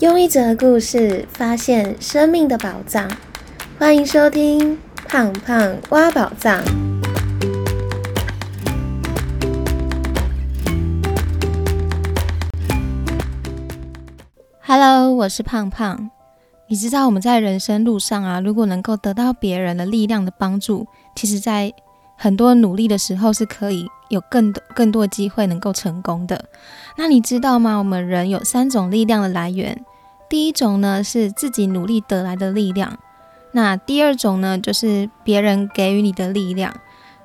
用一则故事发现生命的宝藏，欢迎收听《胖胖挖宝藏》。Hello，我是胖胖。你知道我们在人生路上啊，如果能够得到别人的力量的帮助，其实，在很多努力的时候是可以有更多更多机会能够成功的。那你知道吗？我们人有三种力量的来源。第一种呢是自己努力得来的力量，那第二种呢就是别人给予你的力量，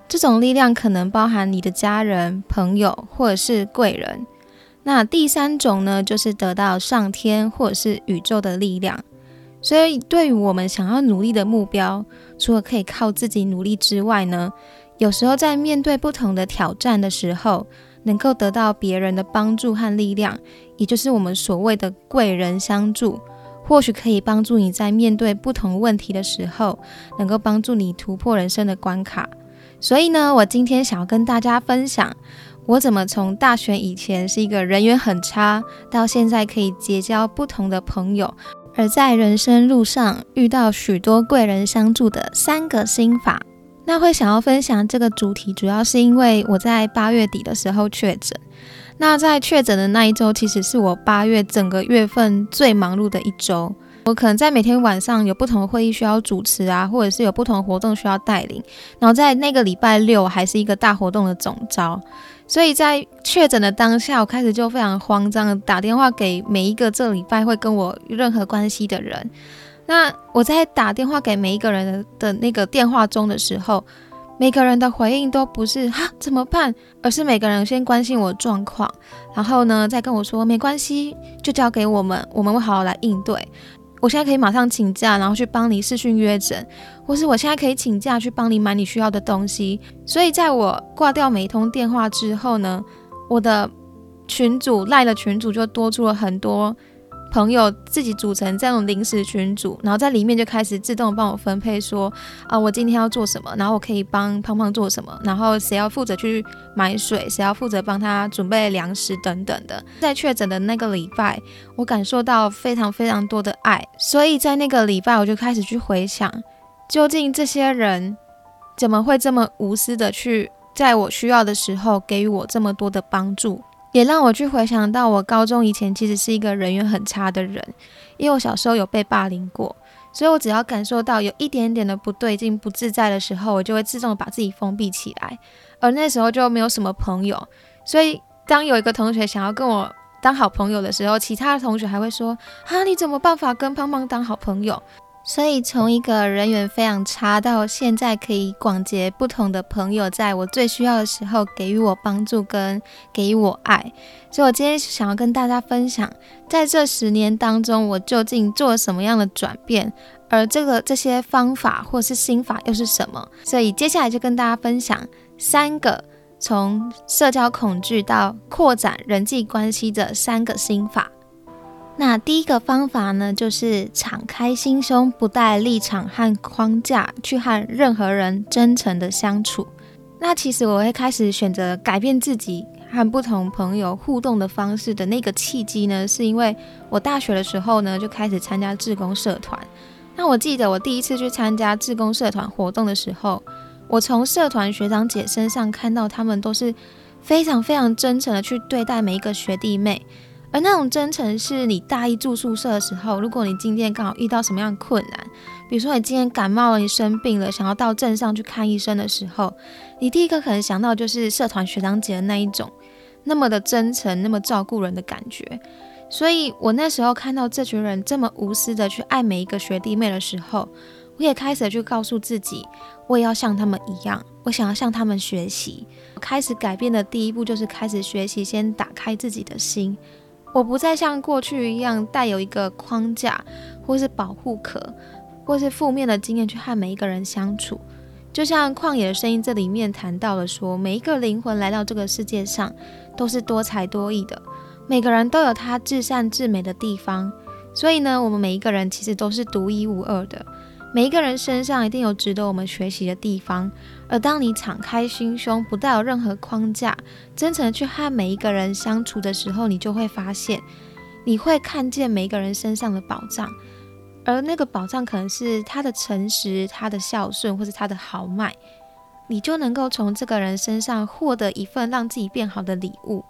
这种力量可能包含你的家人、朋友或者是贵人。那第三种呢就是得到上天或者是宇宙的力量。所以对于我们想要努力的目标，除了可以靠自己努力之外呢，有时候在面对不同的挑战的时候，能够得到别人的帮助和力量，也就是我们所谓的贵人相助，或许可以帮助你在面对不同问题的时候，能够帮助你突破人生的关卡。所以呢，我今天想要跟大家分享，我怎么从大学以前是一个人缘很差，到现在可以结交不同的朋友，而在人生路上遇到许多贵人相助的三个心法。那会想要分享这个主题，主要是因为我在八月底的时候确诊。那在确诊的那一周，其实是我八月整个月份最忙碌的一周。我可能在每天晚上有不同的会议需要主持啊，或者是有不同活动需要带领。然后在那个礼拜六还是一个大活动的总招，所以在确诊的当下，我开始就非常慌张打电话给每一个这礼拜会跟我任何关系的人。那我在打电话给每一个人的那个电话中的时候，每个人的回应都不是哈怎么办，而是每个人先关心我状况，然后呢再跟我说没关系，就交给我们，我们会好好来应对。我现在可以马上请假，然后去帮你视讯约诊，或是我现在可以请假去帮你买你需要的东西。所以在我挂掉每一通电话之后呢，我的群主赖的群主就多出了很多。朋友自己组成这种临时群组，然后在里面就开始自动帮我分配，说啊，我今天要做什么，然后我可以帮胖胖做什么，然后谁要负责去买水，谁要负责帮他准备粮食等等的。在确诊的那个礼拜，我感受到非常非常多的爱，所以在那个礼拜我就开始去回想，究竟这些人怎么会这么无私的去在我需要的时候给予我这么多的帮助。也让我去回想到，我高中以前其实是一个人缘很差的人，因为我小时候有被霸凌过，所以我只要感受到有一点点的不对劲、不自在的时候，我就会自动把自己封闭起来，而那时候就没有什么朋友，所以当有一个同学想要跟我当好朋友的时候，其他的同学还会说：“啊，你怎么办法跟胖胖当好朋友？”所以从一个人缘非常差，到现在可以广结不同的朋友，在我最需要的时候给予我帮助跟给予我爱。所以我今天想要跟大家分享，在这十年当中，我究竟做了什么样的转变，而这个这些方法或是心法又是什么？所以接下来就跟大家分享三个从社交恐惧到扩展人际关系的三个心法。那第一个方法呢，就是敞开心胸，不带立场和框架去和任何人真诚的相处。那其实我会开始选择改变自己和不同朋友互动的方式的那个契机呢，是因为我大学的时候呢就开始参加志工社团。那我记得我第一次去参加志工社团活动的时候，我从社团学长姐身上看到他们都是非常非常真诚的去对待每一个学弟妹。而那种真诚，是你大一住宿舍的时候，如果你今天刚好遇到什么样的困难，比如说你今天感冒了，你生病了，想要到镇上去看医生的时候，你第一个可能想到就是社团学长姐的那一种，那么的真诚，那么照顾人的感觉。所以我那时候看到这群人这么无私的去爱每一个学弟妹的时候，我也开始去告诉自己，我也要像他们一样，我想要向他们学习。开始改变的第一步就是开始学习，先打开自己的心。我不再像过去一样带有一个框架，或是保护壳，或是负面的经验去和每一个人相处。就像《旷野的声音》这里面谈到了说，每一个灵魂来到这个世界上都是多才多艺的，每个人都有他至善至美的地方。所以呢，我们每一个人其实都是独一无二的。每一个人身上一定有值得我们学习的地方，而当你敞开心胸，不带有任何框架，真诚去和每一个人相处的时候，你就会发现，你会看见每一个人身上的宝藏，而那个宝藏可能是他的诚实、他的孝顺，或是他的豪迈，你就能够从这个人身上获得一份让自己变好的礼物，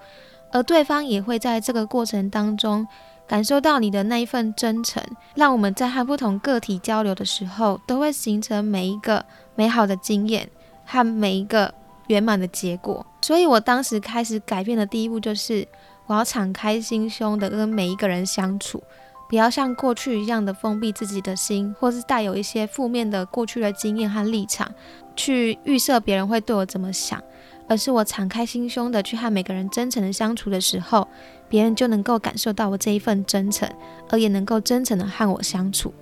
而对方也会在这个过程当中。感受到你的那一份真诚，让我们在和不同个体交流的时候，都会形成每一个美好的经验和每一个圆满的结果。所以我当时开始改变的第一步，就是我要敞开心胸的跟每一个人相处，不要像过去一样的封闭自己的心，或是带有一些负面的过去的经验和立场，去预设别人会对我怎么想。而是我敞开心胸的去和每个人真诚的相处的时候，别人就能够感受到我这一份真诚，而也能够真诚的和我相处。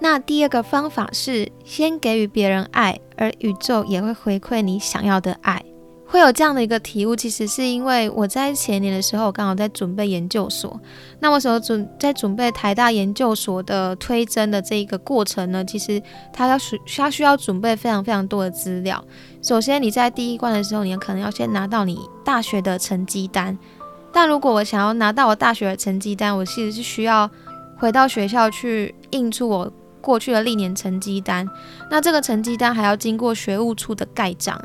那第二个方法是先给予别人爱，而宇宙也会回馈你想要的爱。会有这样的一个体悟，其实是因为我在前年的时候，我刚好在准备研究所。那我时准在准备台大研究所的推甄的这一个过程呢，其实它要需它需要准备非常非常多的资料。首先你在第一关的时候，你可能要先拿到你大学的成绩单。但如果我想要拿到我大学的成绩单，我其实是需要回到学校去印出我过去的历年成绩单。那这个成绩单还要经过学务处的盖章。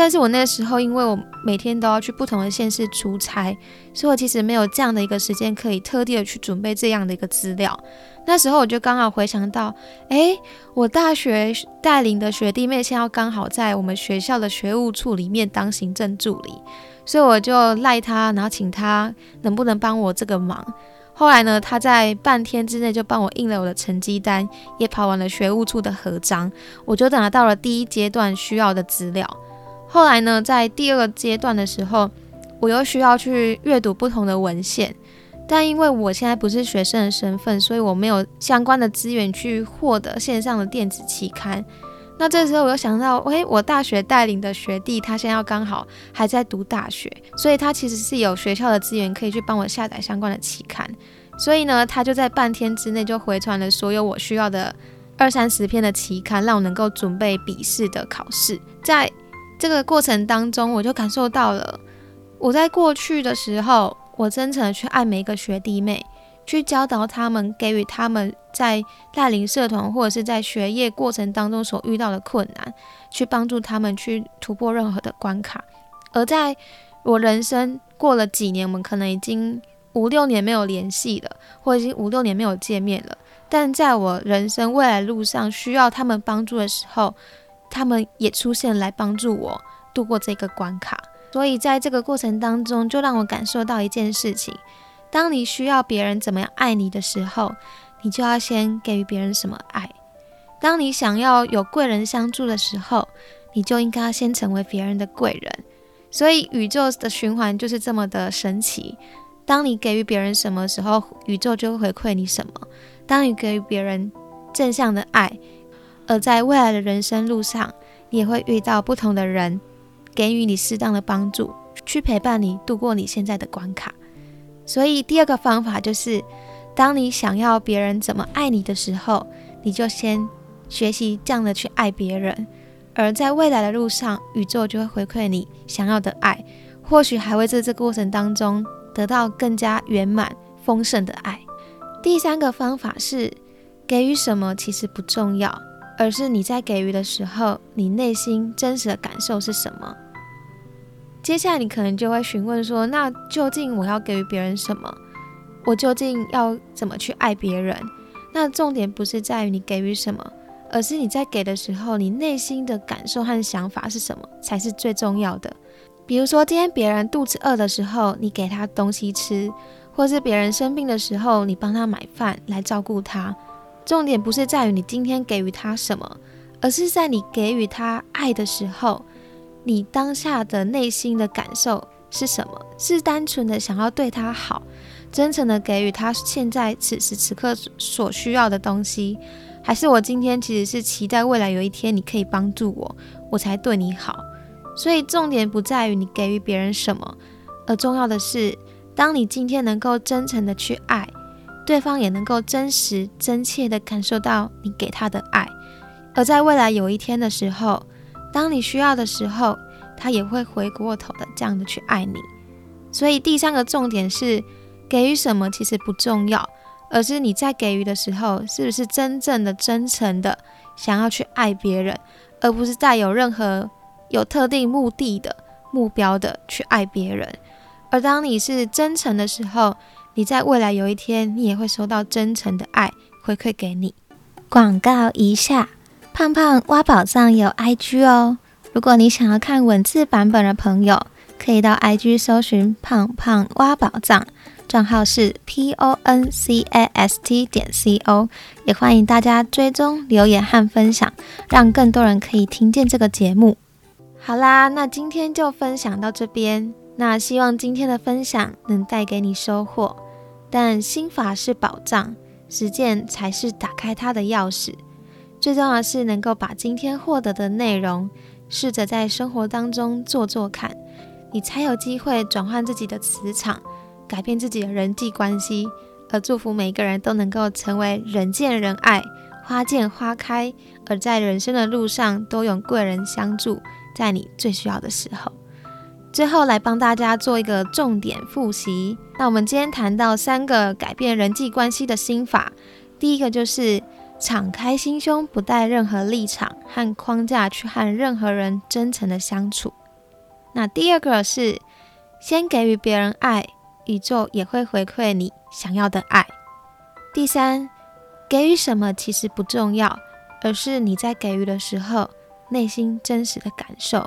但是我那时候，因为我每天都要去不同的县市出差，所以我其实没有这样的一个时间可以特地的去准备这样的一个资料。那时候我就刚好回想到，哎，我大学带领的学弟妹现在刚好在我们学校的学务处里面当行政助理，所以我就赖他，然后请他能不能帮我这个忙。后来呢，他在半天之内就帮我印了我的成绩单，也跑完了学务处的合章，我就拿到了第一阶段需要的资料。后来呢，在第二个阶段的时候，我又需要去阅读不同的文献，但因为我现在不是学生的身份，所以我没有相关的资源去获得线上的电子期刊。那这时候我又想到，诶，我大学带领的学弟他现在刚好还在读大学，所以他其实是有学校的资源可以去帮我下载相关的期刊。所以呢，他就在半天之内就回传了所有我需要的二三十篇的期刊，让我能够准备笔试的考试。在这个过程当中，我就感受到了，我在过去的时候，我真诚的去爱每一个学弟妹，去教导他们，给予他们在带领社团或者是在学业过程当中所遇到的困难，去帮助他们去突破任何的关卡。而在我人生过了几年，我们可能已经五六年没有联系了，或者已经五六年没有见面了，但在我人生未来路上需要他们帮助的时候。他们也出现来帮助我度过这个关卡，所以在这个过程当中，就让我感受到一件事情：当你需要别人怎么样爱你的时候，你就要先给予别人什么爱；当你想要有贵人相助的时候，你就应该先成为别人的贵人。所以宇宙的循环就是这么的神奇：当你给予别人什么时候，宇宙就会回馈你什么；当你给予别人正向的爱。而在未来的人生路上，你也会遇到不同的人，给予你适当的帮助，去陪伴你度过你现在的关卡。所以，第二个方法就是，当你想要别人怎么爱你的时候，你就先学习这样的去爱别人。而在未来的路上，宇宙就会回馈你想要的爱，或许还会在这过程当中得到更加圆满丰盛的爱。第三个方法是，给予什么其实不重要。而是你在给予的时候，你内心真实的感受是什么？接下来你可能就会询问说：“那究竟我要给予别人什么？我究竟要怎么去爱别人？”那重点不是在于你给予什么，而是你在给的时候，你内心的感受和想法是什么才是最重要的。比如说，今天别人肚子饿的时候，你给他东西吃；或是别人生病的时候，你帮他买饭来照顾他。重点不是在于你今天给予他什么，而是在你给予他爱的时候，你当下的内心的感受是什么？是单纯的想要对他好，真诚的给予他现在此时此刻所需要的东西，还是我今天其实是期待未来有一天你可以帮助我，我才对你好。所以重点不在于你给予别人什么，而重要的是，当你今天能够真诚的去爱。对方也能够真实、真切地感受到你给他的爱，而在未来有一天的时候，当你需要的时候，他也会回过头的这样的去爱你。所以第三个重点是给予什么其实不重要，而是你在给予的时候，是不是真正的、真诚的想要去爱别人，而不是带有任何有特定目的的目标的去爱别人。而当你是真诚的时候，你在未来有一天，你也会收到真诚的爱回馈给你。广告一下，胖胖挖宝藏有 IG 哦。如果你想要看文字版本的朋友，可以到 IG 搜寻“胖胖挖宝藏”，账号是 P O N C A S T 点 C O。也欢迎大家追踪、留言和分享，让更多人可以听见这个节目。好啦，那今天就分享到这边。那希望今天的分享能带给你收获。但心法是宝藏。实践才是打开它的钥匙。最重要的是能够把今天获得的内容，试着在生活当中做做看，你才有机会转换自己的磁场，改变自己的人际关系。而祝福每个人都能够成为人见人爱、花见花开，而在人生的路上都有贵人相助，在你最需要的时候。最后来帮大家做一个重点复习。那我们今天谈到三个改变人际关系的心法，第一个就是敞开心胸，不带任何立场和框架去和任何人真诚的相处。那第二个是先给予别人爱，宇宙也会回馈你想要的爱。第三，给予什么其实不重要，而是你在给予的时候内心真实的感受。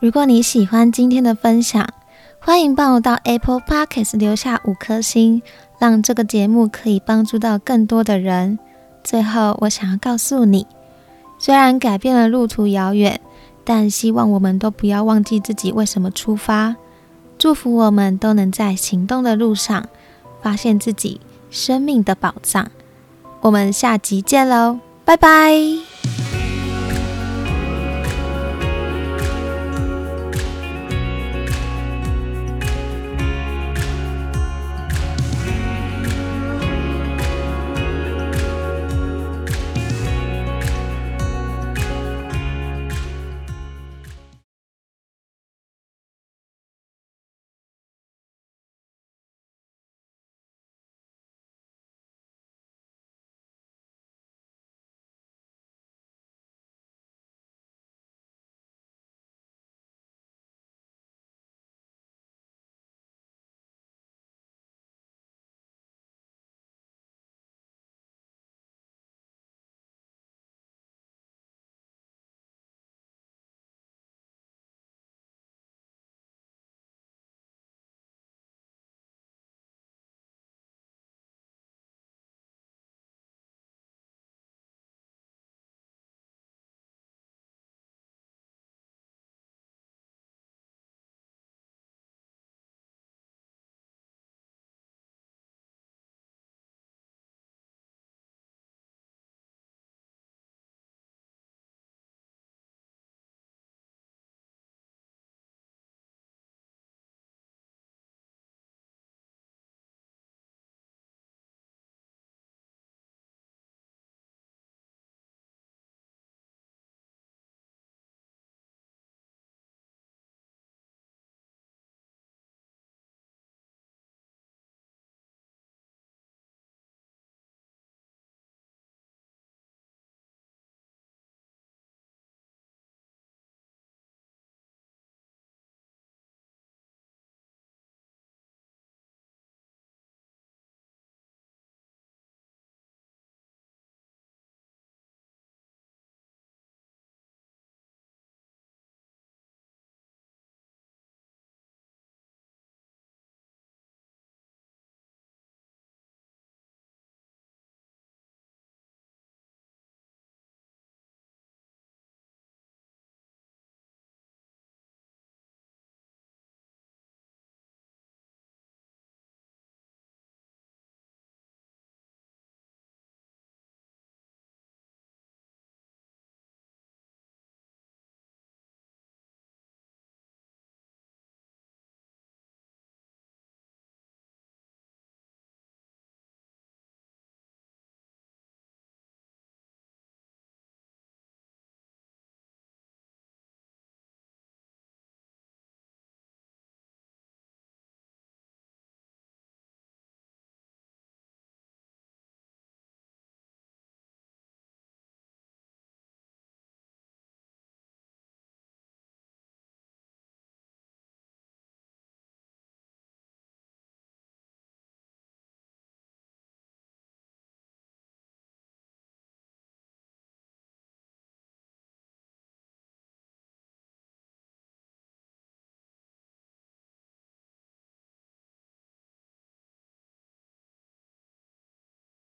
如果你喜欢今天的分享，欢迎帮我到 Apple Podcast 留下五颗星，让这个节目可以帮助到更多的人。最后，我想要告诉你，虽然改变了路途遥远，但希望我们都不要忘记自己为什么出发。祝福我们都能在行动的路上发现自己生命的宝藏。我们下集见喽，拜拜。